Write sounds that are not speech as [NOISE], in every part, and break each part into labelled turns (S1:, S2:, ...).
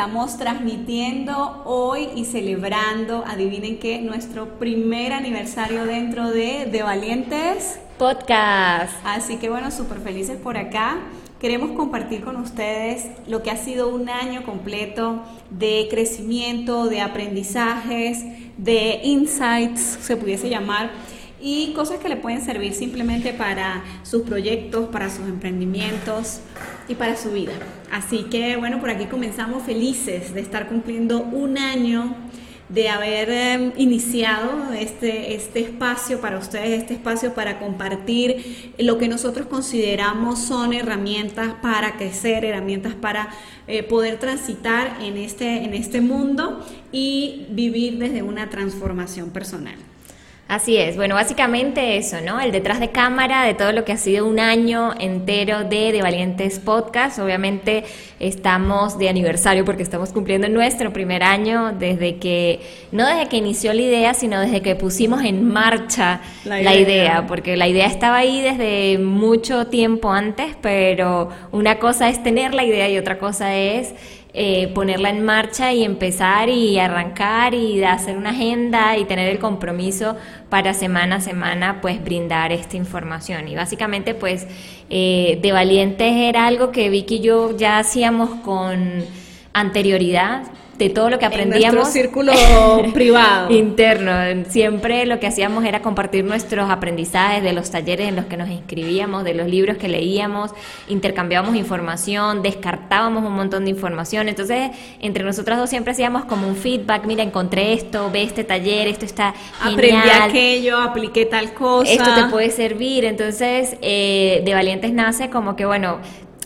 S1: Estamos transmitiendo hoy y celebrando, adivinen qué, nuestro primer aniversario dentro de De Valientes
S2: Podcast.
S1: Así que bueno, súper felices por acá. Queremos compartir con ustedes lo que ha sido un año completo de crecimiento, de aprendizajes, de insights, se pudiese llamar, y cosas que le pueden servir simplemente para sus proyectos, para sus emprendimientos y para su vida. Así que bueno, por aquí comenzamos felices de estar cumpliendo un año de haber em, iniciado este, este espacio para ustedes, este espacio para compartir lo que nosotros consideramos son herramientas para crecer, herramientas para eh, poder transitar en este, en este mundo y vivir desde una transformación personal.
S2: Así es, bueno, básicamente eso, ¿no? El detrás de cámara de todo lo que ha sido un año entero de De Valientes Podcast. Obviamente estamos de aniversario porque estamos cumpliendo nuestro primer año desde que, no desde que inició la idea, sino desde que pusimos en marcha la idea, la idea porque la idea estaba ahí desde mucho tiempo antes, pero una cosa es tener la idea y otra cosa es eh, ponerla en marcha y empezar y arrancar y hacer una agenda y tener el compromiso para semana a semana pues brindar esta información. Y básicamente pues eh, de valientes era algo que Vicky y yo ya hacíamos con anterioridad de todo lo que aprendíamos.
S1: En círculo [LAUGHS] privado.
S2: Interno. Siempre lo que hacíamos era compartir nuestros aprendizajes de los talleres en los que nos inscribíamos, de los libros que leíamos, intercambiábamos información, descartábamos un montón de información. Entonces, entre nosotras dos siempre hacíamos como un feedback, mira, encontré esto, ve este taller, esto está
S1: genial. Aprendí aquello, apliqué tal cosa.
S2: Esto te puede servir. Entonces, eh, de Valientes nace como que, bueno,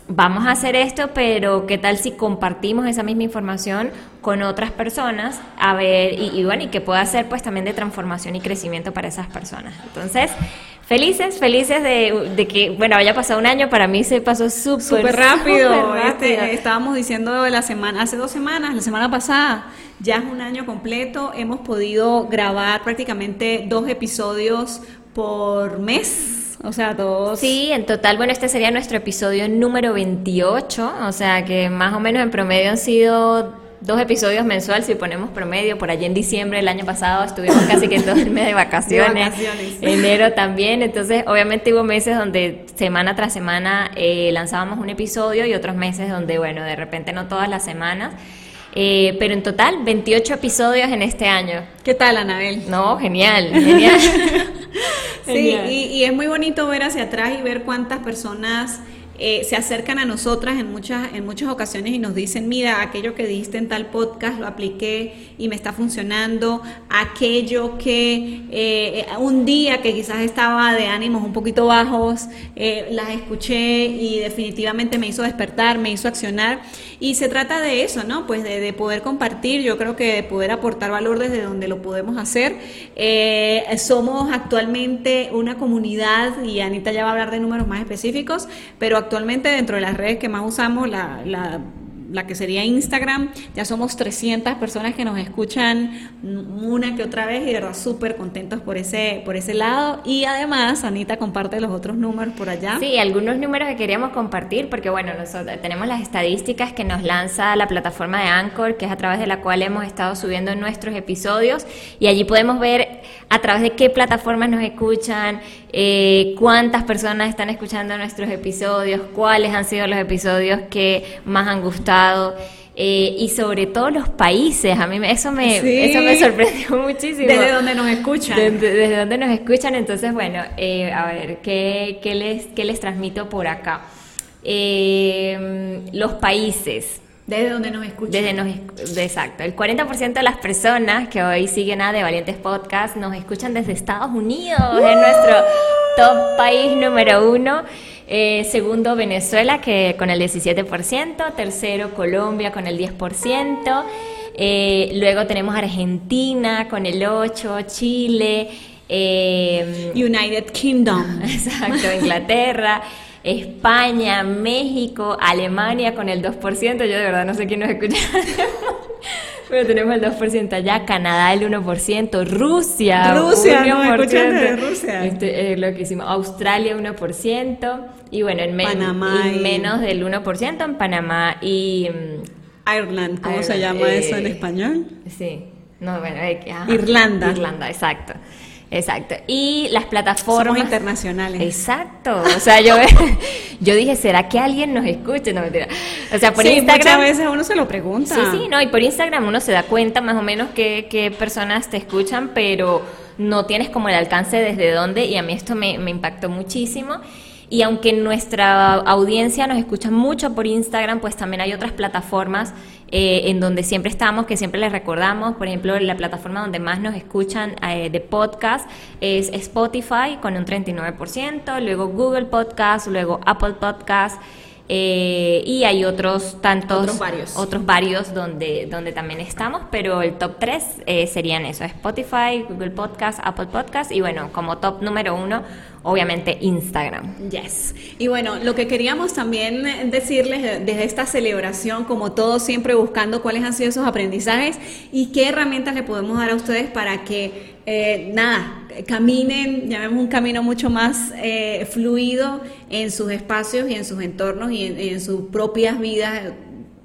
S2: vamos a hacer esto, pero ¿qué tal si compartimos esa misma información con otras personas? A ver, y, bueno, y que pueda ser pues también de transformación y crecimiento para esas personas. Entonces, felices, felices de, que, bueno, haya pasado un año, para mí se pasó súper
S1: rápido. Este, estábamos diciendo la semana, hace dos semanas, la semana pasada, ya es un año completo, hemos podido grabar prácticamente dos episodios por mes o sea, dos.
S2: Sí, en total, bueno, este sería nuestro episodio número 28, o sea que más o menos en promedio han sido dos episodios mensuales si ponemos promedio. Por allí en diciembre del año pasado estuvimos casi que todo el mes de vacaciones. Enero también. Entonces, obviamente hubo meses donde semana tras semana eh, lanzábamos un episodio y otros meses donde, bueno, de repente no todas las semanas. Eh, pero en total, 28 episodios en este año.
S1: ¿Qué tal, Anabel?
S2: No, genial, genial. [LAUGHS]
S1: sí, y, es muy bonito ver hacia atrás y ver cuántas personas eh, se acercan a nosotras en muchas, en muchas ocasiones y nos dicen, mira, aquello que dijiste en tal podcast lo apliqué y me está funcionando, aquello que eh, un día que quizás estaba de ánimos un poquito bajos, eh, las escuché y definitivamente me hizo despertar, me hizo accionar. Y se trata de eso, ¿no? Pues de, poder compartir, yo creo que de poder aportar valor desde donde lo podemos hacer. somos actualmente una comunidad, y Anita ya va a hablar de números más específicos, pero actualmente dentro de las redes que más usamos, la, la la que sería Instagram, ya somos 300 personas que nos escuchan una que otra vez y de verdad súper contentos por ese, por ese lado. Y además, Anita comparte los otros números por allá.
S2: Sí, algunos números que queríamos compartir, porque bueno, nosotros tenemos las estadísticas que nos lanza la plataforma de Anchor, que es a través de la cual hemos estado subiendo nuestros episodios, y allí podemos ver a través de qué plataformas nos escuchan, eh, cuántas personas están escuchando nuestros episodios, cuáles han sido los episodios que más han gustado. Eh, y sobre todo los países, a mí eso me, eso me sorprendió [LAUGHS] muchísimo.
S1: Desde donde nos escuchan.
S2: Desde, donde nos escuchan, entonces bueno, eh, a ver, ¿qué, ¿qué, les, ¿qué les transmito por acá? los países.
S1: Desde donde nos escuchan.
S2: Desde nos, exacto. El 40% de las personas que hoy siguen a De Valientes Podcast nos escuchan desde Estados Unidos, es nuestro top país número uno. Eh, segundo, Venezuela, que con el 17%. Tercero, Colombia, con el 10%. Eh, luego tenemos Argentina, con el 8%. Chile.
S1: Eh, United Kingdom. [LAUGHS]
S2: Exacto, Inglaterra. España, México, Alemania con el 2%, yo de verdad no sé quién nos escucha. [LAUGHS] Pero tenemos el 2% allá, Canadá el 1%, Rusia.
S1: Rusia, no, de Rusia.
S2: Este, eh, lo que hicimos, Australia 1%, y bueno, en, menos del 1% en Panamá y...
S1: Mm, Ireland, ¿cómo se llama eso en eh, español?
S2: Sí, no, bueno, eh,
S1: Irlanda.
S2: Irlanda, exacto. Exacto. Y las plataformas.
S1: internacionales.
S2: Exacto. [LAUGHS] O sea, yo, yo dije, ¿será que alguien nos escuche? No, mentira. O sea, por Instagram.
S1: Muchas veces uno se lo pregunta.
S2: Sí, sí, no. Y por Instagram uno se da cuenta más o menos qué, qué personas te escuchan, pero no tienes como el alcance desde dónde. Y a mí esto me, me impactó muchísimo. Y aunque nuestra audiencia nos escucha mucho por Instagram, pues también hay otras plataformas eh, en donde siempre estamos, que siempre les recordamos. Por ejemplo, la plataforma donde más nos escuchan eh, de podcast es Spotify con un 39%, luego Google Podcast, luego Apple Podcast. Eh, y hay otros tantos,
S1: otros varios,
S2: otros varios donde, donde también estamos, pero el top 3 serían eso, Spotify, Google Podcast, Apple Podcast y bueno, como top número uno, obviamente Instagram.
S1: Yes. Y bueno, lo que queríamos también decirles desde esta celebración, como todos siempre buscando cuáles han sido esos aprendizajes y qué herramientas le podemos dar a ustedes para que, eh, nada, caminen, llamemos un camino mucho más eh, fluido en sus espacios y en sus entornos y en, en sus propias vidas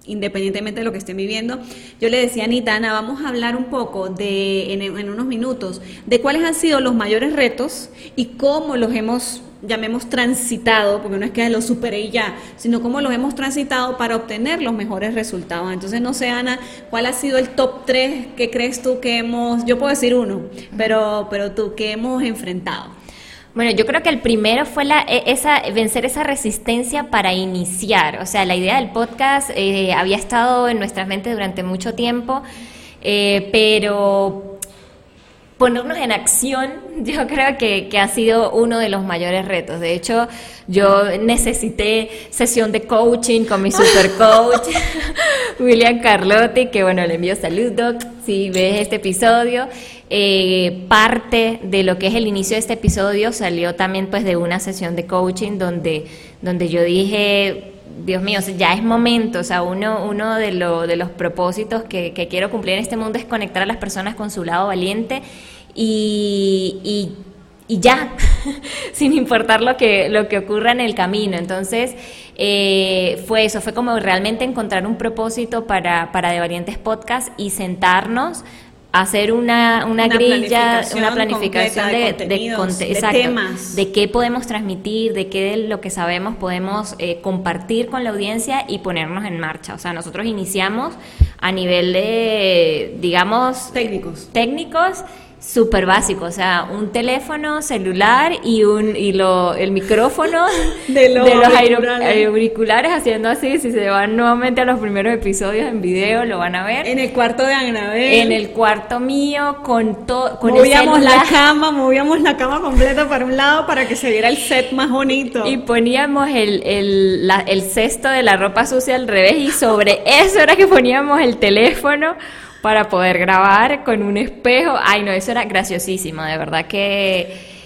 S1: independientemente de lo que estén viviendo. Yo le decía a Nitana, vamos a hablar un poco de, en, unos minutos, de cuáles han sido los mayores retos y cómo los hemos llamemos transitado, porque no es que los superé y ya, sino cómo los hemos transitado para obtener los mejores resultados. Entonces, no sé, Ana, ¿cuál ha sido el top 3 que crees tú que hemos, yo puedo decir uno, pero, pero tú, que hemos enfrentado?
S2: Bueno, yo creo que el primero fue la, e, esa, vencer esa resistencia para iniciar. O sea, la idea del podcast eh, había estado en nuestras mentes durante mucho tiempo, eh, pero ponernos en acción, [LAUGHS] yo creo que, ha sido uno de los mayores retos. De hecho, yo necesité sesión de coaching con mi super [LAUGHS] coach, [LAUGHS] William Carlotti, que bueno, le envío saludos si ves este episodio. Eh, parte de lo que es el inicio de este episodio salió también pues de una sesión de coaching donde, donde yo dije, Dios mío, ya es momento, o sea, uno, uno de, lo, de los propósitos que, que, quiero cumplir en este mundo es conectar a las personas con su lado valiente y, y, ya, [LAUGHS] sin importar lo que, lo que ocurra en el camino. Entonces, eh, fue eso, fue como realmente encontrar un propósito para, para De Valientes Podcast y sentarnos hacer una, una, grilla, una planificación de,
S1: temas.
S2: de qué podemos transmitir, de qué de lo que sabemos podemos eh, compartir con la audiencia y ponernos en marcha. O sea, nosotros iniciamos a nivel de, digamos,
S1: técnicos.
S2: técnicos súper básico, o sea, un teléfono celular y un y lo el micrófono [LAUGHS]
S1: de, los,
S2: auriculares. haciendo así, si se van nuevamente a los primeros episodios en video lo van a ver.
S1: En el cuarto de Anabel.
S2: En el cuarto mío con todo
S1: movíamos la cama, movíamos la cama completa para un lado para que se viera el set más bonito.
S2: Y poníamos el, el, el cesto de la ropa sucia al revés y sobre eso era que poníamos el teléfono para poder grabar con un espejo. Ay, no, eso era graciosísimo, de verdad que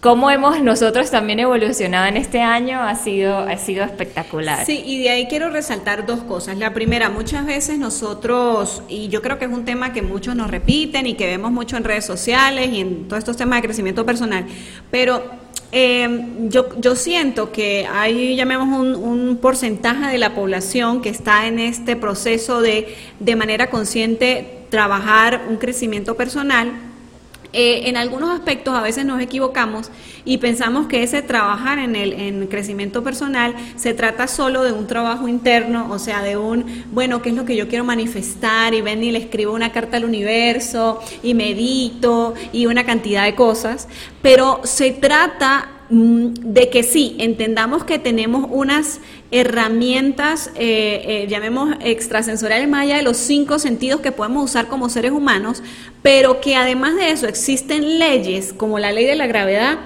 S2: cómo hemos nosotros también evolucionado en este año ha sido, ha sido espectacular.
S1: Sí, y de ahí quiero resaltar dos cosas. La primera, muchas veces nosotros, y yo creo que es un tema que muchos nos repiten y que vemos mucho en redes sociales y en todos estos temas de crecimiento personal, pero eh, yo, yo siento que hay, llamemos, un, un, porcentaje de la población que está en este proceso de, de manera consciente, trabajar un crecimiento personal. Eh, en algunos aspectos a veces nos equivocamos y pensamos que ese trabajar en el en crecimiento personal se trata solo de un trabajo interno, o sea, de un, bueno, ¿qué es lo que yo quiero manifestar? Y ven y le escribo una carta al universo y medito y una cantidad de cosas, pero se trata mm, de que sí, entendamos que tenemos unas herramientas, eh, eh, llamemos extrasensoriales más allá de los cinco sentidos que podemos usar como seres humanos, pero que además de eso existen leyes como la ley de la gravedad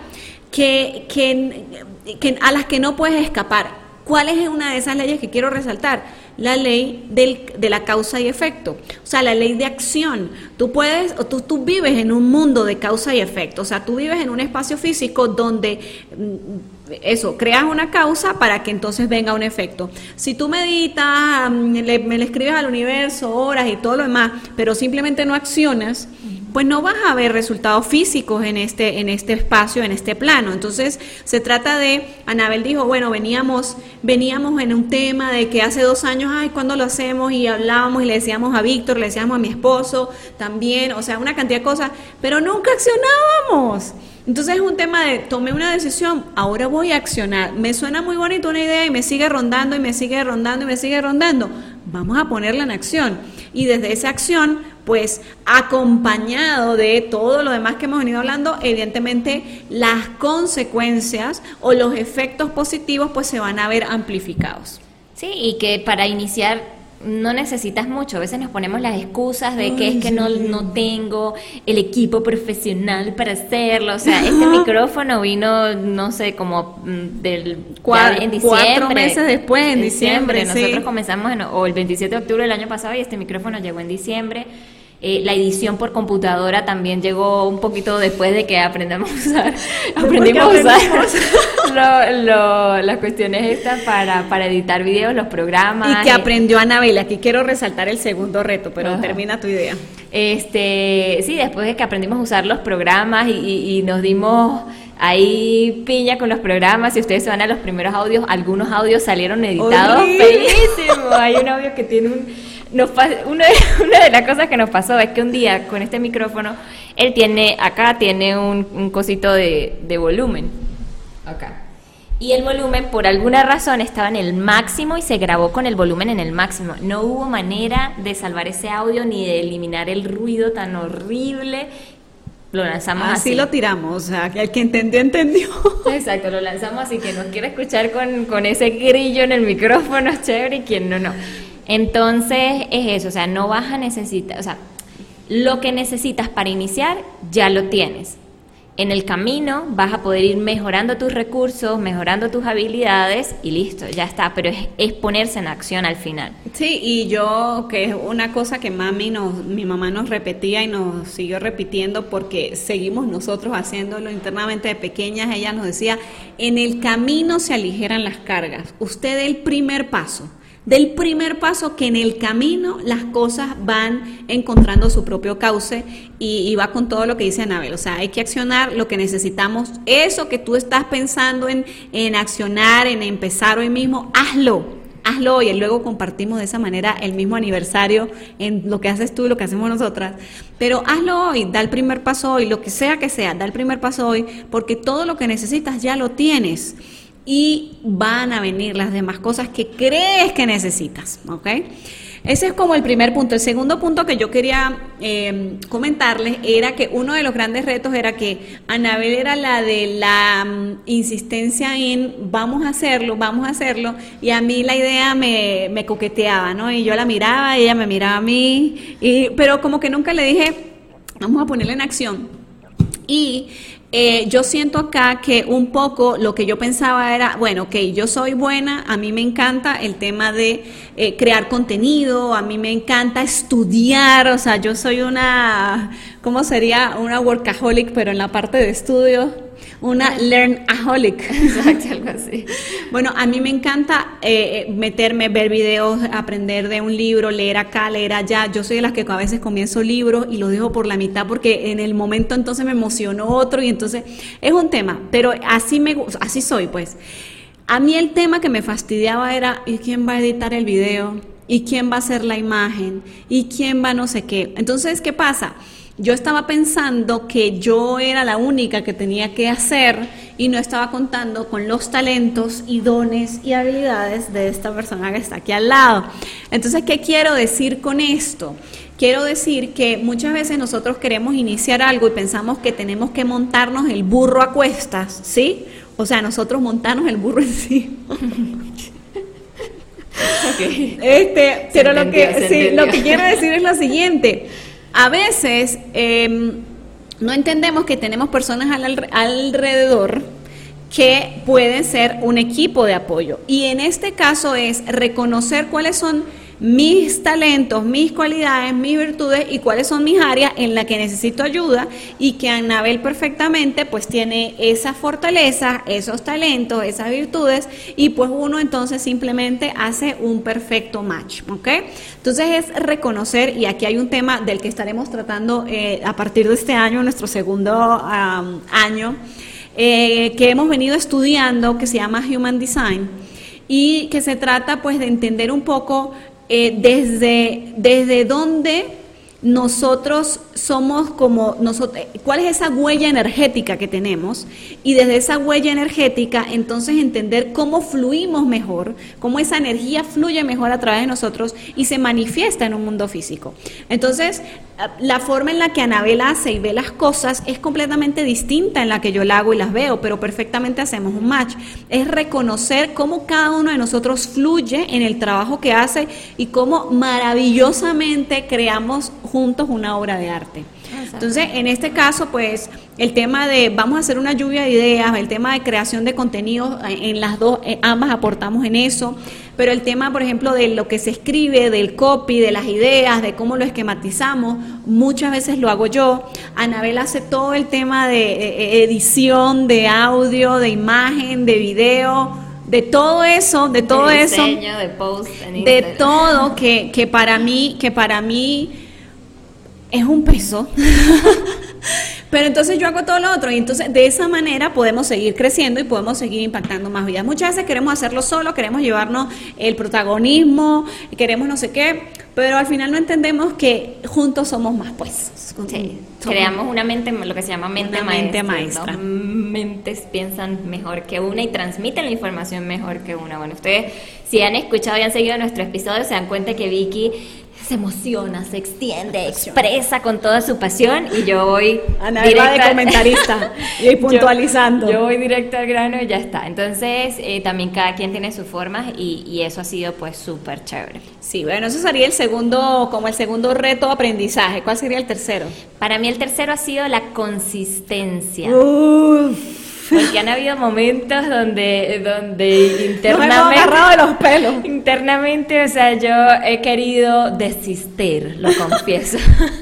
S1: que, que, a las que no puedes escapar. ¿Cuál es una de esas leyes que quiero resaltar? La ley del, de la causa y efecto, o sea, la ley de acción. Tú puedes, tú, tú vives en un mundo de causa y efecto, o sea, tú vives en un espacio físico donde mm, eso, creas una causa para que entonces venga un efecto. Si tú meditas, mm, le, me le escribes al universo, horas y todo lo demás, pero simplemente no accionas, pues no vas a ver resultados físicos en este, en este espacio, en este plano. Entonces, se trata de, Anabel dijo, bueno, veníamos, veníamos en un tema de que hace dos años, ay, ¿cuándo lo hacemos? Y hablábamos y le decíamos a Víctor, le decíamos a mi esposo también, o sea, una cantidad de cosas, pero nunca accionábamos. Entonces es un tema de tomé una decisión, ahora voy a accionar. Me suena muy bonito una idea y me sigue rondando y me sigue rondando y me sigue rondando. Vamos a ponerla en acción. Y desde esa acción pues acompañado de todo lo demás que hemos venido hablando, evidentemente las consecuencias o los efectos positivos pues se van a ver amplificados.
S2: Sí, y que para iniciar no necesitas mucho. A veces nos ponemos las excusas de que es que no, no tengo el equipo profesional para hacerlo. O sea, este [LAUGHS] micrófono vino, no sé, como mm, del
S1: en diciembre. Cuatro meses después, en diciembre.
S2: Nosotros comenzamos en, o el 27 de octubre del año pasado y este micrófono llegó en diciembre. Eh, la edición por computadora también llegó un poquito después de que aprendamos a usar, [LAUGHS] aprendimos a usar las [LAUGHS] cuestiones estas para, para editar videos, los programas.
S1: Y que aprendió Anabel, aquí quiero resaltar el segundo reto, pero termina tu idea.
S2: Este, sí, después de que aprendimos a usar los programas y, nos dimos ahí piña con los programas. Si ustedes se van a los primeros audios, algunos audios salieron editados feísimos. Hay un audio que tiene un nos una, de, [LAUGHS] una de las cosas que nos pasó es que un día con este micrófono, él tiene, acá tiene un, cosito de, de volumen. Acá. Y el volumen, por alguna razón, estaba en el máximo y se grabó con el volumen en el máximo. No hubo manera de salvar ese audio ni de eliminar el ruido tan horrible. Lo lanzamos así.
S1: Así lo tiramos, o sea, que el que entendió, entendió. [LAUGHS]
S2: Exacto, lo lanzamos así, que nos quiere escuchar con, con ese grillo en el micrófono, [LAUGHS] chévere, y quien no, no. Entonces es eso, o sea, no vas a necesitar, o sea, lo que necesitas para iniciar ya lo tienes. En el camino vas a poder ir mejorando tus recursos, mejorando tus habilidades y listo, ya está, pero es, ponerse en acción al final.
S1: Sí, y yo, que es una cosa que mami nos, mi mamá nos repetía y nos siguió repitiendo porque seguimos nosotros haciéndolo internamente de pequeñas, ella nos decía, en el camino se aligeran las cargas, usted el primer paso del primer paso que en el camino las cosas van encontrando su propio cauce y, va con todo lo que dice Anabel. O sea, hay que accionar lo que necesitamos. Eso que tú estás pensando en, en accionar, en empezar hoy mismo, hazlo hazlo hoy y luego compartimos de esa manera el mismo aniversario en lo que haces tú y lo que hacemos nosotras. Pero hazlo hoy, da el primer paso hoy, lo que sea que sea, da el primer paso hoy, porque todo lo que necesitas ya lo tienes y van a venir las demás cosas que crees que necesitas, ¿ok? Ese es como el primer punto. El segundo punto que yo quería em, comentarles era que uno de los grandes retos era que Anabel era la de la mm, insistencia en vamos a hacerlo, vamos a hacerlo, y a mí la idea me, me coqueteaba, ¿no? Y yo la miraba, y ella me miraba a mí, pero como que nunca le dije, vamos a ponerla en acción. Y eh, yo siento acá que un poco lo que yo pensaba era, bueno, ok, yo soy buena, a mí me encanta el tema de eh, crear contenido, a mí me encanta estudiar, o sea, yo soy una, ¿cómo sería? Una workaholic, pero en la parte de estudio una learnaholic. [LAUGHS]
S2: Exacto, algo así.
S1: Bueno, a mí me encanta eh, meterme, ver videos, aprender de un libro, leer acá, leer allá. Yo soy de las que a veces comienzo libros y lo dejo por la mitad porque en el momento entonces me emocionó otro y entonces es un tema, pero así me así soy, pues. A mí el tema que me fastidiaba era ¿y quién va a editar el video? ¿Y quién va a hacer la imagen? ¿Y quién va no sé qué? Entonces, ¿qué pasa? Yo estaba pensando que yo era la única que tenía que hacer y no estaba contando con los talentos y dones y habilidades de esta persona que está aquí al lado. Entonces, ¿qué quiero decir con esto? Quiero decir que muchas veces nosotros queremos iniciar algo y pensamos que tenemos que montarnos el burro a cuestas, ¿sí? O sea, nosotros montarnos el burro [LAUGHS] en sí. Este, pero lo que, sí, lo que quiero decir es lo siguiente a veces em, no entendemos que tenemos personas alrededor que pueden ser un equipo de apoyo. Y en este caso es reconocer cuáles son mis talentos, mis cualidades, mis virtudes y cuáles son mis áreas en las que necesito ayuda y que Anabel perfectamente pues tiene esa fortaleza, esos talentos, esas virtudes y pues uno entonces simplemente hace un perfecto match, ¿ok? Entonces es reconocer y aquí hay un tema del que estaremos tratando eh, a partir de este año, nuestro segundo año, eh, que hemos venido estudiando que se llama Human Design y que se trata pues de entender un poco eh, desde, desde dónde nosotros somos como nosotros, cuál es esa huella energética que tenemos y desde esa huella energética entonces entender cómo fluimos mejor, cómo esa energía fluye mejor a través de nosotros y se manifiesta en un mundo físico. Entonces, la forma en la que Anabel hace y ve las cosas es completamente distinta en la que yo la hago y las veo, pero perfectamente hacemos un match. Es reconocer cómo cada uno de nosotros fluye en el trabajo que hace y cómo maravillosamente creamos juntos una obra de arte. Entonces, en este caso, pues, el tema de vamos a hacer una lluvia de ideas, el tema de creación de contenidos, en las dos, eh, ambas aportamos en eso, pero el tema, por ejemplo, de lo que se escribe, del copy, de las ideas, de cómo lo esquematizamos, muchas veces lo hago yo. Anabel hace todo el tema de eh, eh, edición, de audio, de imagen, de video de todo eso, de todo eso,
S2: de, post
S1: de todo que, que para mí, que para mí es un peso. [LAUGHS] Pero entonces yo hago todo lo otro y entonces de esa manera podemos seguir creciendo y podemos seguir impactando más vidas. Muchas veces queremos hacerlo solo, queremos llevarnos el protagonismo, queremos no sé qué, pero al final no entendemos que juntos somos más, pues.
S2: creamos una mente, lo que se llama mente maestra. Mentes piensan mejor que una y transmiten la información mejor que una. Bueno, ustedes si han escuchado y han seguido nuestro episodio se dan cuenta que Vicky se emociona, se extiende, expresa con toda su pasión y yo voy
S1: Ana directa, de comentarista [LAUGHS] y puntualizando.
S2: Yo, voy directo al grano y ya está. Entonces, eh, también cada quien tiene sus formas y, y eso ha sido pues súper chévere.
S1: Sí, bueno, eso sería el segundo, como el segundo reto de aprendizaje. ¿Cuál sería el tercero?
S2: Para mí el tercero ha sido la consistencia. Uf porque han habido momentos donde, donde internamente...
S1: agarrado de los pelos.
S2: Internamente, o sea, yo he querido desistir, lo confieso.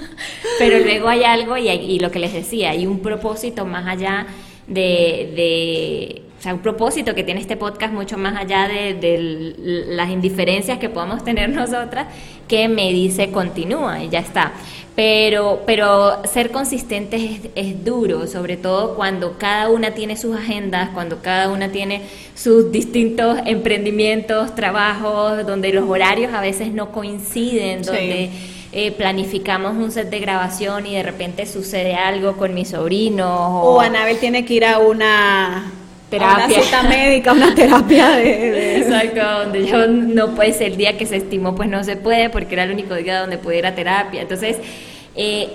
S2: [LAUGHS] Pero luego hay algo, y, y, lo que les decía, hay un propósito más allá de, de o sea, un propósito que tiene este podcast mucho más allá de, de, las indiferencias que podamos tener [LAUGHS] nosotras, que me dice continúa y ya está. Pero, pero ser consistentes es, es, duro, sobre todo cuando cada una tiene sus agendas, cuando cada una tiene sus distintos emprendimientos, trabajos, donde los horarios a veces no coinciden, donde eh, planificamos un set de grabación y de repente sucede algo con mi sobrino.
S1: O, Anabel tiene que ir a una terapia. Una cita médica, una terapia de,
S2: Exacto, donde yo no puede ser el día que se estimó, pues no se puede, porque era el único día donde pude ir a terapia. Entonces, eh,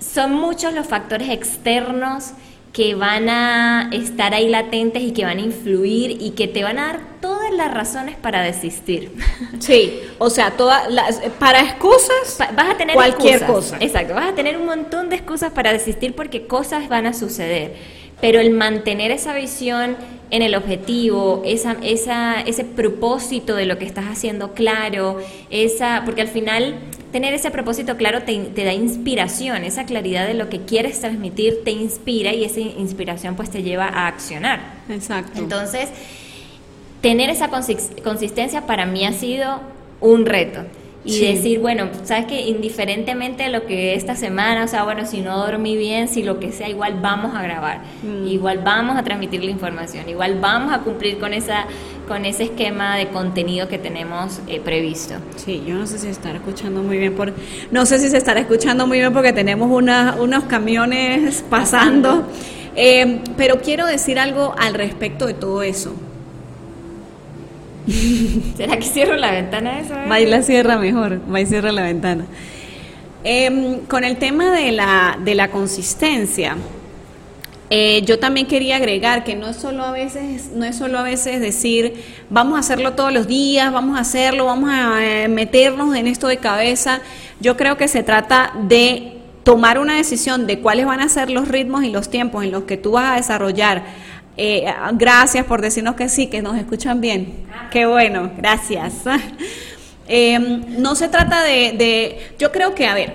S2: son muchos los factores externos que van a estar ahí latentes y que van a influir y que te van a dar todas las razones para desistir. [LAUGHS]
S1: Sí, o sea, todas las, para excusas,
S2: vas a tener
S1: cualquier cosa.
S2: Exacto, vas a tener un montón de excusas para desistir porque cosas van a suceder pero el mantener esa visión en el objetivo, esa, esa, ese propósito de lo que estás haciendo claro, esa, porque al final tener ese propósito claro te, te, da inspiración, esa claridad de lo que quieres transmitir te inspira y esa inspiración pues te lleva a accionar.
S1: Exacto.
S2: Entonces, tener esa consistencia para mí ha sido un reto y decir, bueno, sabes que indiferentemente de lo que esta semana, o sea, bueno, si no dormí bien, si lo que sea, igual vamos a grabar, mm. igual vamos a transmitir la información, igual vamos a cumplir con esa con ese esquema de contenido que tenemos eh, previsto.
S1: Sí, yo no sé si se estará escuchando muy bien, por, no sé si se estará escuchando muy bien porque tenemos una, unos camiones pasando, eh, pero quiero decir algo al respecto de todo eso. [LAUGHS]
S2: ¿Será que cierro la ventana esa
S1: y la cierra mejor, va y cierra la ventana. Em, con el tema de la, de la consistencia, eh, yo también quería agregar que no es solo a veces, no es solo a veces decir vamos a hacerlo todos los días, vamos a hacerlo, vamos a eh, meternos en esto de cabeza. Yo creo que se trata de tomar una decisión de cuáles van a ser los ritmos y los tiempos en los que tú vas a desarrollar Eh, gracias por decirnos que sí, que nos escuchan bien. Qué bueno, gracias. [LAUGHS] Em, no se trata de, de, yo creo que, a ver,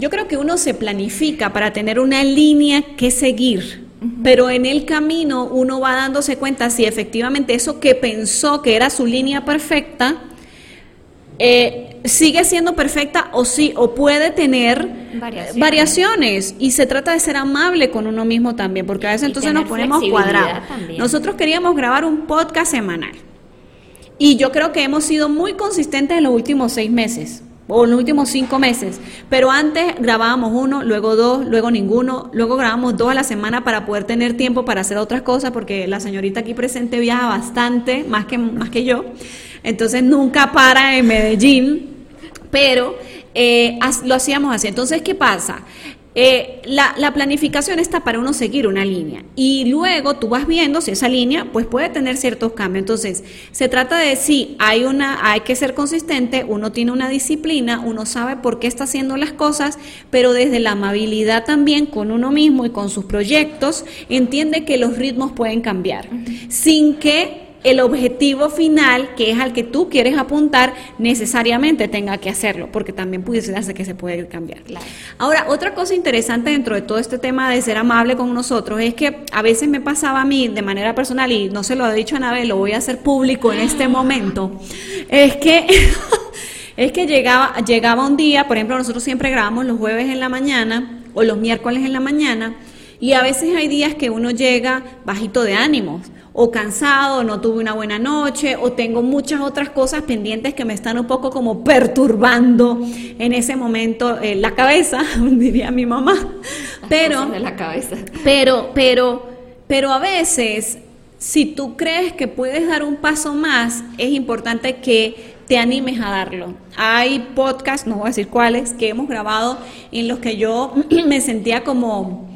S1: yo creo que uno se planifica para tener una línea que seguir. Pero en el camino uno va dándose cuenta si efectivamente eso que pensó que era su línea perfecta, eh, sigue siendo perfecta o sí, o puede tener variaciones. Y se trata de ser amable con uno mismo también, porque a veces entonces nos ponemos cuadrados. Nosotros queríamos grabar un podcast semanal. Y yo creo que hemos sido muy consistentes en los últimos seis meses o en los últimos cinco meses. Pero antes grabábamos uno, luego dos, luego ninguno, luego grabamos dos a la semana para poder tener tiempo para hacer otras cosas, porque la señorita aquí presente viaja bastante, más que, más que yo. Entonces nunca para en Medellín, pero eh, lo hacíamos así. Entonces, ¿qué pasa? Eh, la, la, planificación está para uno seguir una línea y luego tú vas viendo si esa línea pues puede tener ciertos cambios. Entonces, se trata de si hay una, hay que ser consistente, uno tiene una disciplina, uno sabe por qué está haciendo las cosas, pero desde la amabilidad también con uno mismo y con sus proyectos, entiende que los ritmos pueden cambiar, sin que el objetivo final, que es al que tú quieres apuntar, necesariamente tenga que hacerlo, porque también pudiese darse que se puede cambiar. Ahora, otra cosa interesante dentro de todo este tema de ser amable con nosotros es que a veces me pasaba a mí de manera personal, y no se lo he dicho a Anabel, lo voy a hacer público en este momento, es que... [LAUGHS] es que llegaba, llegaba un día, por ejemplo, nosotros siempre grabamos los jueves en la mañana o los miércoles en la mañana, y a veces hay días que uno llega bajito de ánimos o cansado, no tuve una buena noche, o tengo muchas otras cosas pendientes que me están un poco como perturbando en ese momento eh, la cabeza, [LAUGHS] diría mi mamá. pero,
S2: la cabeza.
S1: pero, pero, pero a veces, si tú crees que puedes dar un paso más, es importante que te animes a darlo. Hay podcasts, no voy a decir cuáles, que hemos grabado en los que yo [CLEARS THROAT] me sentía como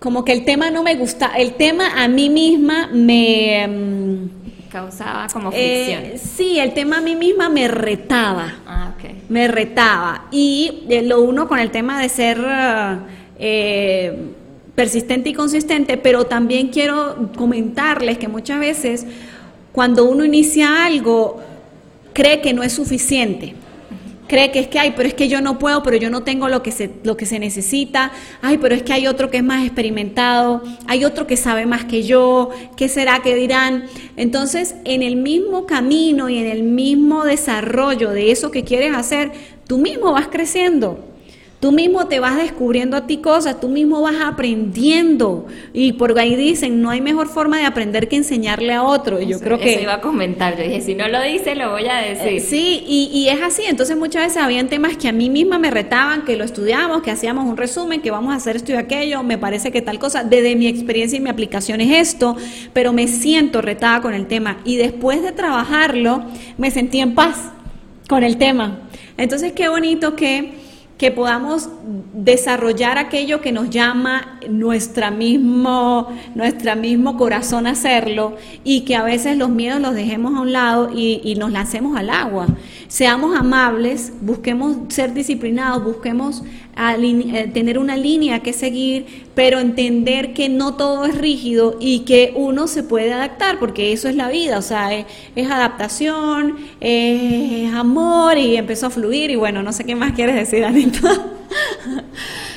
S1: como que el tema no me gusta, el tema a mí misma me...
S2: Mm, Causaba como fricción.
S1: Eh, sí, el tema a mí misma me retaba. Ah, okay. Me retaba. Y eh, lo uno con el tema de ser eh, persistente y consistente, pero también quiero comentarles que muchas veces cuando uno inicia algo, cree que no es suficiente cree que es que, ay, pero es que yo no puedo, pero yo no tengo lo que, se, lo que se necesita, ay, pero es que hay otro que es más experimentado, hay otro que sabe más que yo, ¿qué será que dirán? Entonces, en el mismo camino y en el mismo desarrollo de eso que quieres hacer, tú mismo vas creciendo. Tú mismo te vas descubriendo a ti cosas, tú mismo vas aprendiendo. Y por ahí dicen, no hay mejor forma de aprender que enseñarle a otro. Y yo creo que...
S2: Eso iba a comentar, yo dije, si no lo dice, lo voy a decir.
S1: Eh, sí, y, y, es así. Entonces muchas veces habían temas que a mí misma me retaban, que lo estudiamos, que hacíamos un resumen, que vamos a hacer esto y aquello, me parece que tal cosa. Desde mi experiencia y mi aplicación es esto, pero me siento retada con el tema. Y después de trabajarlo, me sentí en paz con el tema. Entonces, qué bonito que que podamos desarrollar aquello que nos llama nuestra mismo, nuestra mismo corazón a hacerlo y que a veces los miedos los dejemos a un lado y, y nos lancemos al agua. Seamos amables, busquemos ser disciplinados, busquemos eh, tener una línea que seguir, pero entender que no todo es rígido y que uno se puede adaptar, porque eso es la vida, o sea, es, adaptación, es, amor y empezó a fluir y bueno, no sé qué más quieres decir, Anita. [LAUGHS]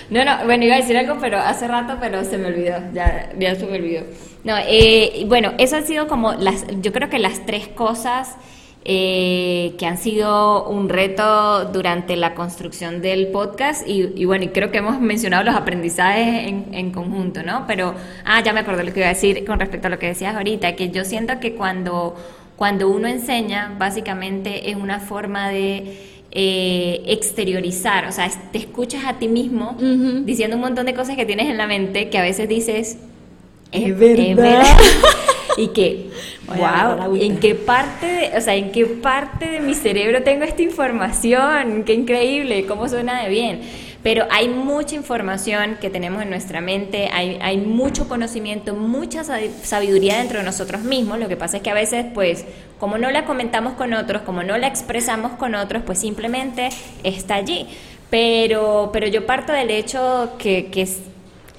S2: No, no, bueno, iba a decir algo, pero hace rato, pero se me olvidó, ya, ya se me olvidó. No, eh, bueno, eso ha sido como las, yo creo que las tres cosas eh, que han sido un reto durante la construcción del podcast y, bueno, y creo que hemos mencionado los aprendizajes en, conjunto, ¿no? Pero, ah, ya me acordé lo que iba a decir con respecto a lo que decías ahorita, que yo siento que cuando, cuando uno enseña, básicamente es una forma de... Eh, exteriorizar, o sea, te escuchas a ti mismo diciendo un montón de cosas que tienes en la mente que a veces dices,
S1: es, verdad. [LAUGHS]
S2: y que, [LAUGHS] wow, ¿en qué parte, de, o sea, en qué parte de mi cerebro tengo esta información? Qué increíble, cómo suena de bien. Pero hay mucha información que tenemos en nuestra mente, hay, hay mucho conocimiento, mucha sabiduría dentro de nosotros mismos. Lo que pasa es que a veces, pues, como no la comentamos con otros, como no la expresamos con otros, pues simplemente está allí. Pero, pero yo parto del hecho que, que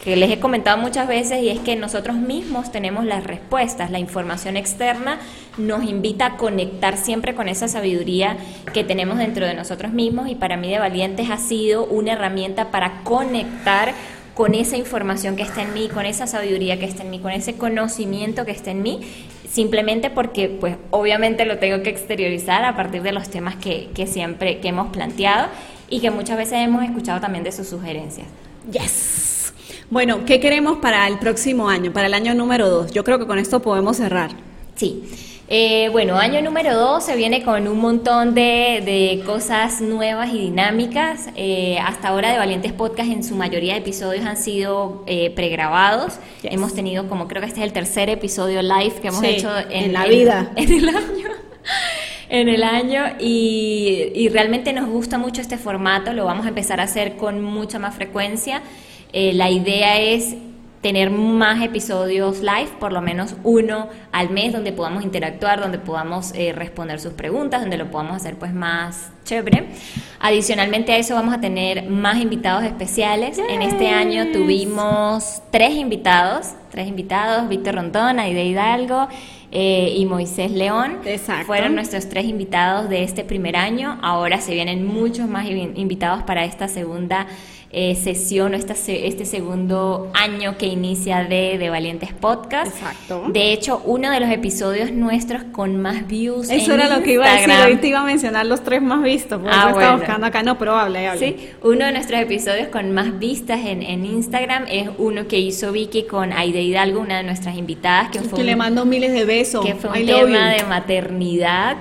S2: que les he comentado muchas veces y es que nosotros mismos tenemos las respuestas, la información externa nos invita a conectar siempre con esa sabiduría que tenemos dentro de nosotros mismos y para mí de Valientes ha sido una herramienta para conectar con esa información que está en mí, con esa sabiduría que está en mí, con ese conocimiento que está en mí, simplemente porque pues obviamente lo tengo que exteriorizar a partir de los temas que, que siempre que hemos planteado y que muchas veces hemos escuchado también de sus sugerencias.
S1: Yes. Bueno, ¿qué queremos para el próximo año, para el año número 2? Yo creo que con esto podemos cerrar.
S2: Sí. Eh, bueno, año número 2 se viene con un montón de, cosas nuevas y dinámicas. Eh, hasta ahora de Valientes Podcast en su mayoría de episodios han sido eh, pregrabados. Hemos tenido como creo que este es el tercer episodio live que hemos hecho
S1: en, la vida. [LAUGHS]
S2: En, el año. [LAUGHS] en el año y, y realmente nos gusta mucho este formato, lo vamos a empezar a hacer con mucha más frecuencia. Eh, la idea es tener más episodios live, por lo menos uno al mes, donde podamos interactuar, donde podamos eh, responder sus preguntas, donde lo podamos hacer pues más chévere. Adicionalmente a eso vamos a tener más invitados especiales. En este año tuvimos tres invitados, tres invitados, Víctor Rondón, Aide Hidalgo eh, y Moisés León.
S1: Exacto.
S2: Fueron nuestros tres invitados de este primer año. Ahora se vienen muchos más invitados para esta segunda eh, sesión o esta, este segundo año que inicia de, de, Valientes Podcast.
S1: Exacto.
S2: De hecho, uno de los episodios nuestros con más views.
S1: Eso era lo que iba a decir. Hoy te iba a mencionar los tres más vistos. ah, estaba buscando acá. No, pero hable,
S2: Sí, uno de nuestros episodios con más vistas en, en Instagram es uno que hizo Vicky con Aide Hidalgo, una de nuestras invitadas.
S1: Que, fue le mando miles de besos.
S2: Que fue un tema de maternidad.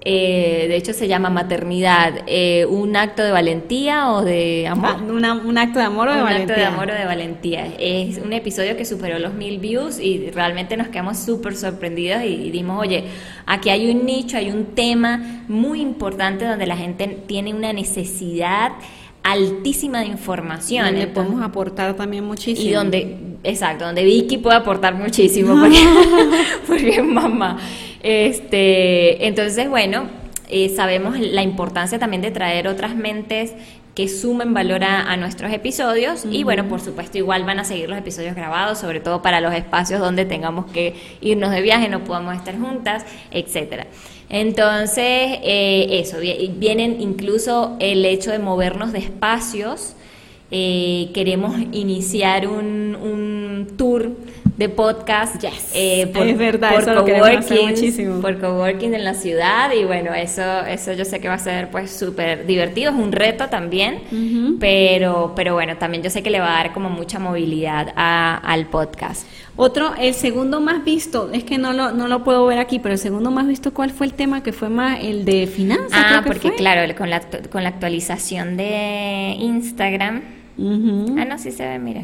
S2: Eh, de hecho se llama maternidad, eh, un acto de valentía o de amor.
S1: Ah, un acto de amor o de valentía.
S2: Un acto de amor o de valentía. Es un episodio que superó los mil views y realmente nos quedamos súper sorprendidos y, dimos, oye, aquí hay un nicho, hay un tema muy importante donde la gente tiene una necesidad altísima de información.
S1: Donde podemos aportar también muchísimo.
S2: Y donde, exacto, donde Vicky puede aportar muchísimo, porque, [LAUGHS] [LAUGHS] porque mamá. Este, entonces, bueno, eh, sabemos la importancia también de traer otras mentes que sumen valor a, nuestros episodios y bueno, por supuesto igual van a seguir los episodios grabados, sobre todo para los espacios donde tengamos que irnos de viaje, no podamos estar juntas, etcétera. Entonces, eh, eso, vienen incluso el hecho de movernos de espacios, eh, queremos iniciar un, un tour de podcast
S1: eh, por, es verdad, por coworking,
S2: por coworking en la ciudad y bueno, eso eso yo sé que va a ser pues súper divertido, es un reto también, pero pero bueno, también yo sé que le va a dar como mucha movilidad al podcast.
S1: Otro, el segundo más visto, es que no lo, no lo puedo ver aquí, pero el segundo más visto, ¿cuál fue el tema que fue más el de finanzas?
S2: Ah, porque claro, con la, con la actualización de Instagram. Ah, no, sí se ve, mira.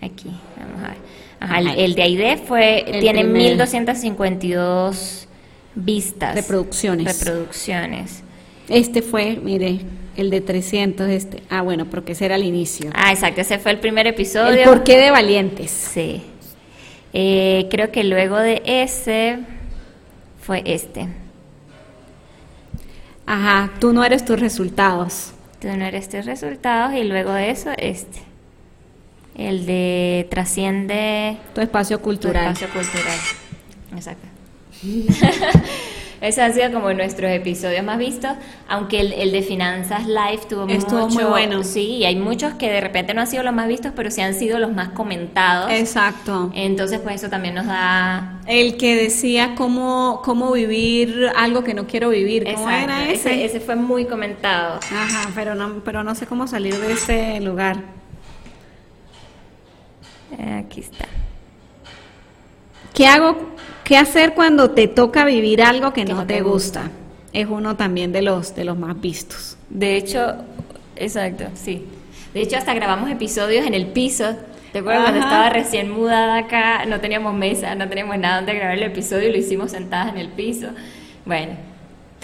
S2: Aquí, vamos a ver el, de AID fue, tiene 1252 vistas.
S1: Reproducciones.
S2: Reproducciones.
S1: Este fue, mire, el de 300, este. Ah, bueno, porque ese era el inicio.
S2: Ah, exacto, ese fue el primer episodio.
S1: El porqué de valientes.
S2: Sí. Eh, creo que luego de ese fue este.
S1: Ajá, tú no eres tus resultados.
S2: Tú no eres tus resultados y luego de eso este. El de trasciende
S1: tu espacio cultural.
S2: Tu espacio cultural. Exacto. [LAUGHS] Ese ha sido como nuestros episodios más vistos, aunque el, de Finanzas Live tuvo
S1: Estuvo muy bueno.
S2: Sí, y hay muchos que de repente no han sido los más vistos, pero sí han sido los más comentados.
S1: Exacto.
S2: Entonces, pues eso también nos da...
S1: El que decía cómo, cómo vivir algo que no quiero vivir. ¿Cómo era ese?
S2: ese? fue muy comentado.
S1: Ajá, pero no, pero no sé cómo salir de ese lugar.
S2: Aquí está.
S1: ¿Qué hago? ¿Qué hacer cuando te toca vivir algo que, no, te, gusta? Es uno también de los de los más vistos.
S2: De hecho, exacto, sí. De hecho, hasta grabamos episodios en el piso. ¿Te acuerdas cuando estaba recién mudada acá? No teníamos mesa, no teníamos nada donde grabar el episodio y lo hicimos sentadas en el piso. Bueno,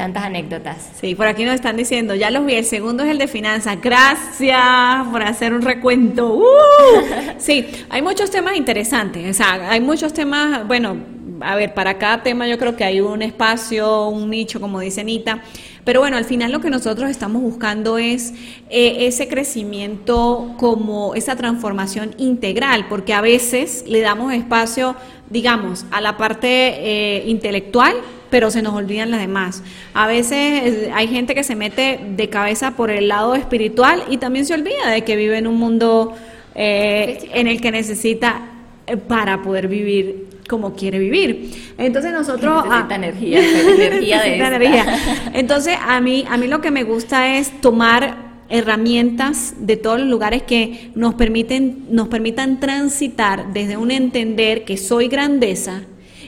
S2: tantas anécdotas.
S1: Sí, por aquí nos están diciendo, ya los vi, el segundo es el de finanzas. Gracias por hacer un recuento. ¡Uh! [LAUGHS] Sí, hay muchos temas interesantes, o sea, hay muchos temas, bueno, a ver, para cada tema yo creo que hay un espacio, un nicho, como dice Anita. Pero bueno, al final lo que nosotros estamos buscando es eh, ese crecimiento como esa transformación integral, porque a veces le damos espacio, digamos, a la parte eh, intelectual, pero se nos olvidan las demás. A veces eh, hay gente que se mete de cabeza por el lado espiritual y también se olvida de que vive en un mundo en el que necesita para poder vivir como quiere vivir. Entonces nosotros
S2: necesita ah, energía, energía [LAUGHS] de
S1: energía. Entonces a mí a mí lo que me gusta es tomar herramientas de todos los lugares que nos permiten nos permitan transitar desde un entender que soy grandeza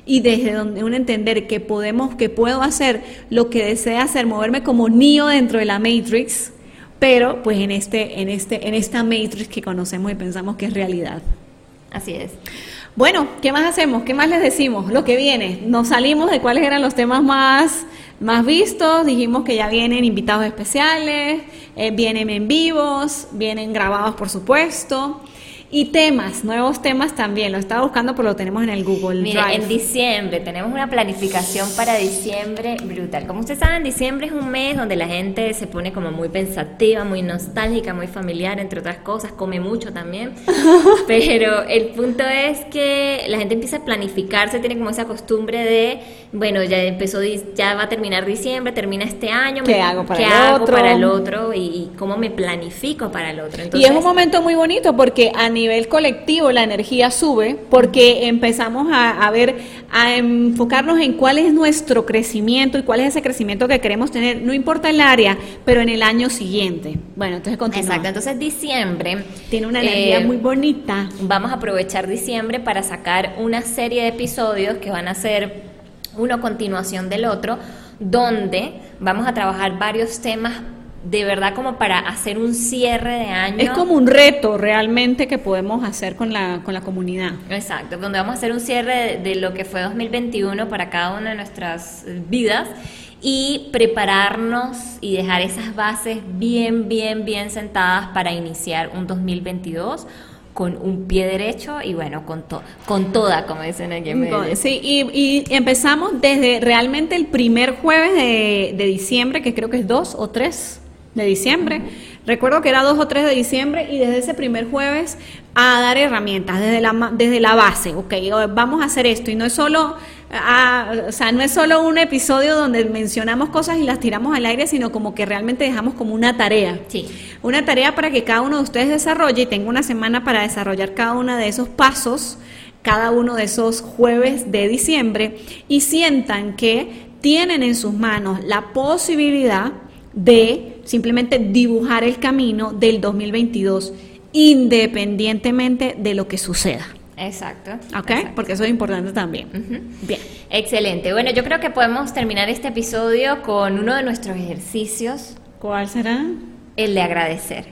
S1: y desde donde un entender que podemos que puedo hacer lo que desea hacer, moverme como niño dentro de la matrix, pero pues en este en este en esta matrix que conocemos y pensamos que es realidad.
S2: Así es.
S1: Bueno, ¿qué más hacemos? ¿Qué más les decimos? Lo que viene. Nos salimos de cuáles eran los temas más, más vistos. Dijimos que ya vienen invitados especiales, eh, vienen en vivos, vienen grabados, por supuesto. Y temas, nuevos temas también. Lo estaba buscando, pero lo tenemos en el Google
S2: Mire, en diciembre tenemos una planificación para diciembre brutal. Como ustedes saben, diciembre es un mes donde la gente se pone como muy pensativa, muy nostálgica, muy familiar, entre otras cosas. Come mucho también. [LAUGHS] pero el punto es que la gente empieza a planificarse, tiene como esa costumbre de, bueno, ya empezó, ya va a terminar diciembre, termina este año.
S1: ¿Qué hago para, el, otro?
S2: para el otro? Y, cómo me planifico para el otro.
S1: y es un momento muy bonito porque a nivel colectivo la energía sube porque empezamos a, ver, a enfocarnos en cuál es nuestro crecimiento y cuál es ese crecimiento que queremos tener, no importa el área, pero en el año siguiente. Bueno, entonces continuamos.
S2: Exacto, entonces diciembre
S1: tiene una energía eh, muy bonita.
S2: Vamos a aprovechar diciembre para sacar una serie de episodios que van a ser uno a continuación del otro, donde vamos a trabajar varios temas de verdad como para hacer un cierre de año.
S1: Es como un reto realmente que podemos hacer con la, con la comunidad.
S2: Exacto, donde vamos a hacer un cierre de, lo que fue 2021 para cada una de nuestras vidas y prepararnos y dejar esas bases bien, bien, bien sentadas para iniciar un 2022 con un pie derecho y bueno, con, con toda, como dicen aquí en
S1: Sí, y, empezamos desde realmente el primer jueves de, de diciembre, que creo que es 2 o 3 de diciembre. Recuerdo que era 2 o 3 de diciembre y desde ese primer jueves a dar herramientas desde la, desde la base, ok, vamos a hacer esto y no es solo, ah, o sea, no es solo un episodio donde mencionamos cosas y las tiramos al aire, sino como que realmente dejamos como una tarea.
S2: Sí.
S1: Una tarea para que cada uno de ustedes desarrolle y tenga una semana para desarrollar cada uno de esos pasos, cada uno de esos jueves de diciembre y sientan que tienen en sus manos la posibilidad de simplemente dibujar el camino del 2022 independientemente de lo que suceda.
S2: Exacto.
S1: ¿Ok? Porque eso es importante también.
S2: Bien. Excelente. Bueno, yo creo que podemos terminar este episodio con uno de nuestros ejercicios.
S1: ¿Cuál será?
S2: El de agradecer.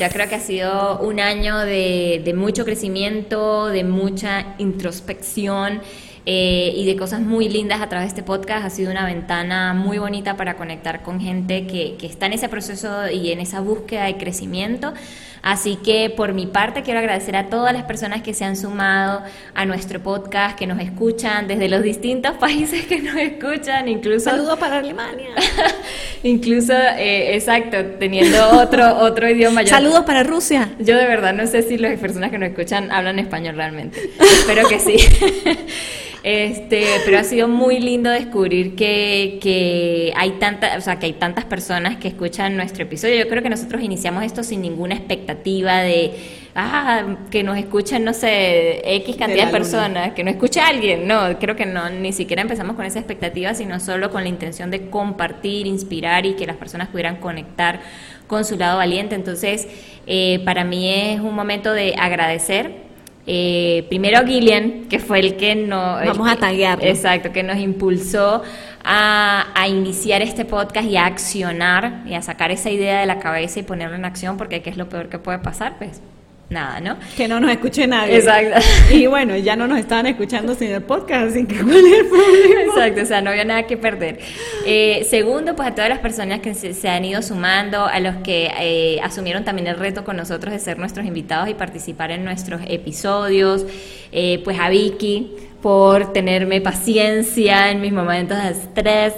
S2: Yo creo que ha sido un año de, de mucho crecimiento, de mucha introspección eh, y de cosas muy lindas a través de este podcast. Ha sido una ventana muy bonita para conectar con gente que, que está en ese proceso y en esa búsqueda de crecimiento. Así que por mi parte quiero agradecer a todas las personas que se han sumado a nuestro podcast, que nos escuchan desde los distintos [LAUGHS] países que nos escuchan, incluso...
S1: Saludos para Alemania. [LAUGHS]
S2: incluso, eh, exacto, teniendo otro, [LAUGHS] otro idioma.
S1: Saludos para Rusia.
S2: Yo de verdad no sé si las personas que nos escuchan hablan español realmente. Espero que sí. Este, pero ha sido muy lindo descubrir que, que hay tanta, o sea, que hay tantas personas que escuchan nuestro episodio. Yo creo que nosotros iniciamos esto sin ninguna expectativa de ah, que nos escuchen, no sé, X cantidad de, personas, que no escuche a alguien. No, creo que no, ni siquiera empezamos con esa expectativa, sino solo con la intención de compartir, inspirar y que las personas pudieran conectar con su lado valiente. Entonces, eh, para mí es un momento de agradecer eh, primero Gillian, que fue el que nos...
S1: Vamos a taguear.
S2: Exacto, que nos impulsó a, a, iniciar este podcast y a accionar y a sacar esa idea de la cabeza y ponerlo en acción, porque ¿qué es lo peor que puede pasar? Pues nada, ¿no?
S1: Que no nos escuche nadie.
S2: Exacto.
S1: Y bueno, ya no nos estaban escuchando sin el podcast, así que ¿cuál es el problema?
S2: Exacto, o sea, no había nada que perder. Eh, segundo, pues a todas las personas que se, han ido sumando, a los que eh, asumieron también el reto con nosotros de ser nuestros invitados y participar en nuestros episodios, eh, pues a Vicky, por tenerme paciencia en mis momentos de estrés.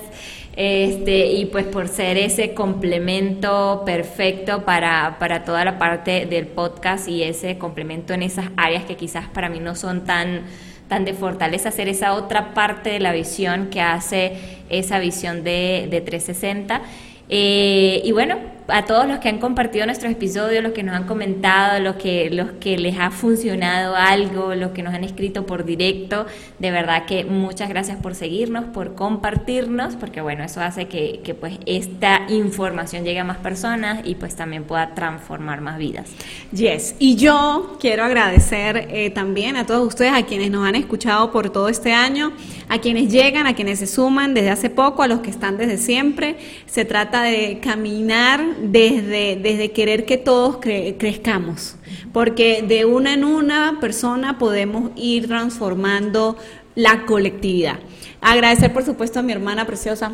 S2: Este, y pues por ser ese complemento perfecto para, para toda la parte del podcast y ese complemento en esas áreas que quizás para mí no son tan tan de fortaleza, hacer esa otra parte de la visión que hace esa visión de, de 360. Eh, y bueno, a todos los que han compartido nuestros episodios, los que nos han comentado, los que, los que les ha funcionado algo, los que nos han escrito por directo, de verdad que muchas gracias por seguirnos, por compartirnos, porque bueno, eso hace que, que pues esta información llegue a más personas y pues también pueda transformar más vidas.
S1: Yes, y yo quiero agradecer eh, también a todos ustedes, a quienes nos han escuchado por todo este año, a quienes llegan, a quienes se suman desde hace poco, a los que están desde siempre. Se trata de caminar desde, desde querer que todos crezcamos, porque de una en una persona podemos ir transformando la colectividad. Agradecer, por supuesto, a mi hermana preciosa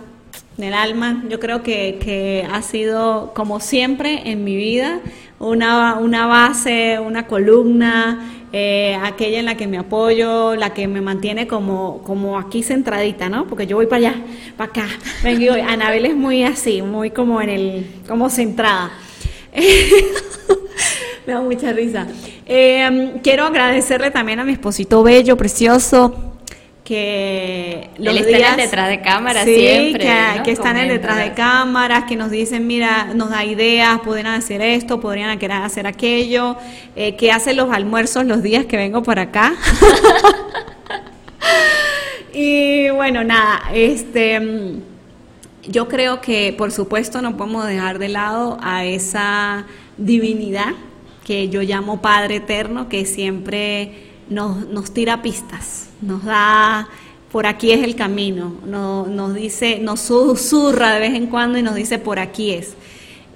S1: del alma. Yo creo que, que ha sido, como siempre en mi vida, una, una base, una columna, eh, aquella en la que me apoyo, la que me mantiene como, como aquí centradita, ¿no? Porque yo voy para allá, para acá, vengo Anabel es muy así, muy como en el, como centrada. [LAUGHS] me da mucha risa. Eh, quiero agradecerle también a mi esposito bello, precioso, que
S2: los Él días, detrás de cámaras siempre
S1: que, están en detrás de cámaras que nos dicen mira nos da ideas podrían hacer esto podrían querer hacer aquello eh, que hacen los almuerzos los días que vengo por acá [LAUGHS] y bueno nada este yo creo que por supuesto no podemos dejar de lado a esa divinidad que yo llamo Padre Eterno que siempre nos, nos tira pistas nos da, por aquí es el camino, nos, dice, nos susurra de vez en cuando y nos dice, por aquí es.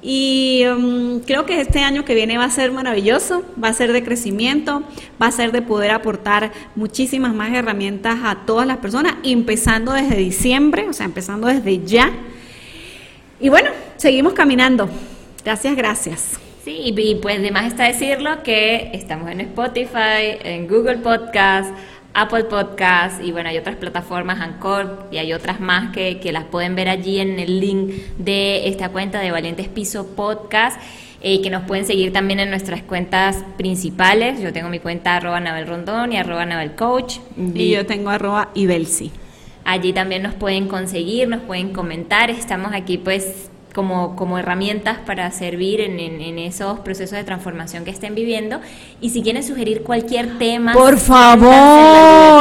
S1: Y um, creo que este año que viene va a ser maravilloso, va a ser de crecimiento, va a ser de poder aportar muchísimas más herramientas a todas las personas, empezando desde diciembre, o sea, empezando desde ya. Y bueno, seguimos caminando. Gracias, gracias.
S2: Sí, y pues de más está decirlo que estamos en Spotify, en Google Podcast, Apple Podcast y bueno, hay otras plataformas, Anchor y hay otras más que, que las pueden ver allí en el link de esta cuenta de Valientes Piso Podcast. Eh, y que nos pueden seguir también en nuestras cuentas principales. Yo tengo mi cuenta arroba Nabel Rondón y arroba Nabel Coach.
S1: Y, yo tengo arroba Ibelsi.
S2: Allí también nos pueden conseguir, nos pueden comentar. Estamos aquí pues como, como herramientas para servir en, en, esos procesos de transformación que estén viviendo. Y si quieren sugerir cualquier tema,
S1: por favor,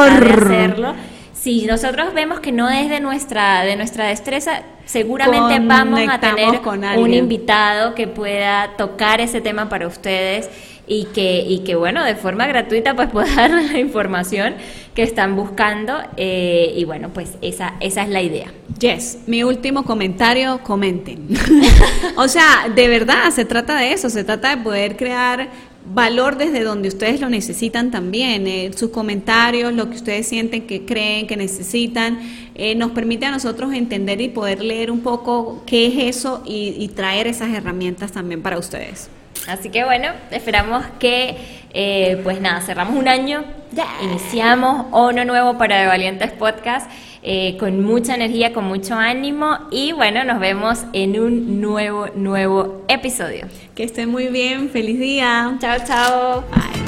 S2: hacerlo. Si nosotros vemos que no es de nuestra, de nuestra destreza, seguramente vamos a tener un invitado que pueda tocar ese tema para ustedes y que, y que bueno, de forma gratuita pues [LAUGHS] pueda dar la información que están buscando eh, y bueno, pues esa, esa es la idea.
S1: Yes, mi último comentario, comenten. [LAUGHS] o sea, de verdad, se trata de eso, se trata de poder crear valor desde donde ustedes lo necesitan también. Eh, sus comentarios, lo que ustedes sienten que creen, que necesitan, eh, nos permite a nosotros entender y poder leer un poco qué es eso y, y traer esas herramientas también para ustedes.
S2: Así que bueno, esperamos que, eh, pues nada, cerramos un año, iniciamos uno nuevo para De Valientes Podcast, eh, con mucha energía, con mucho ánimo y bueno, nos vemos en un nuevo, nuevo episodio.
S1: Que estén muy bien, feliz día.
S2: Chao, chao.
S1: Bye.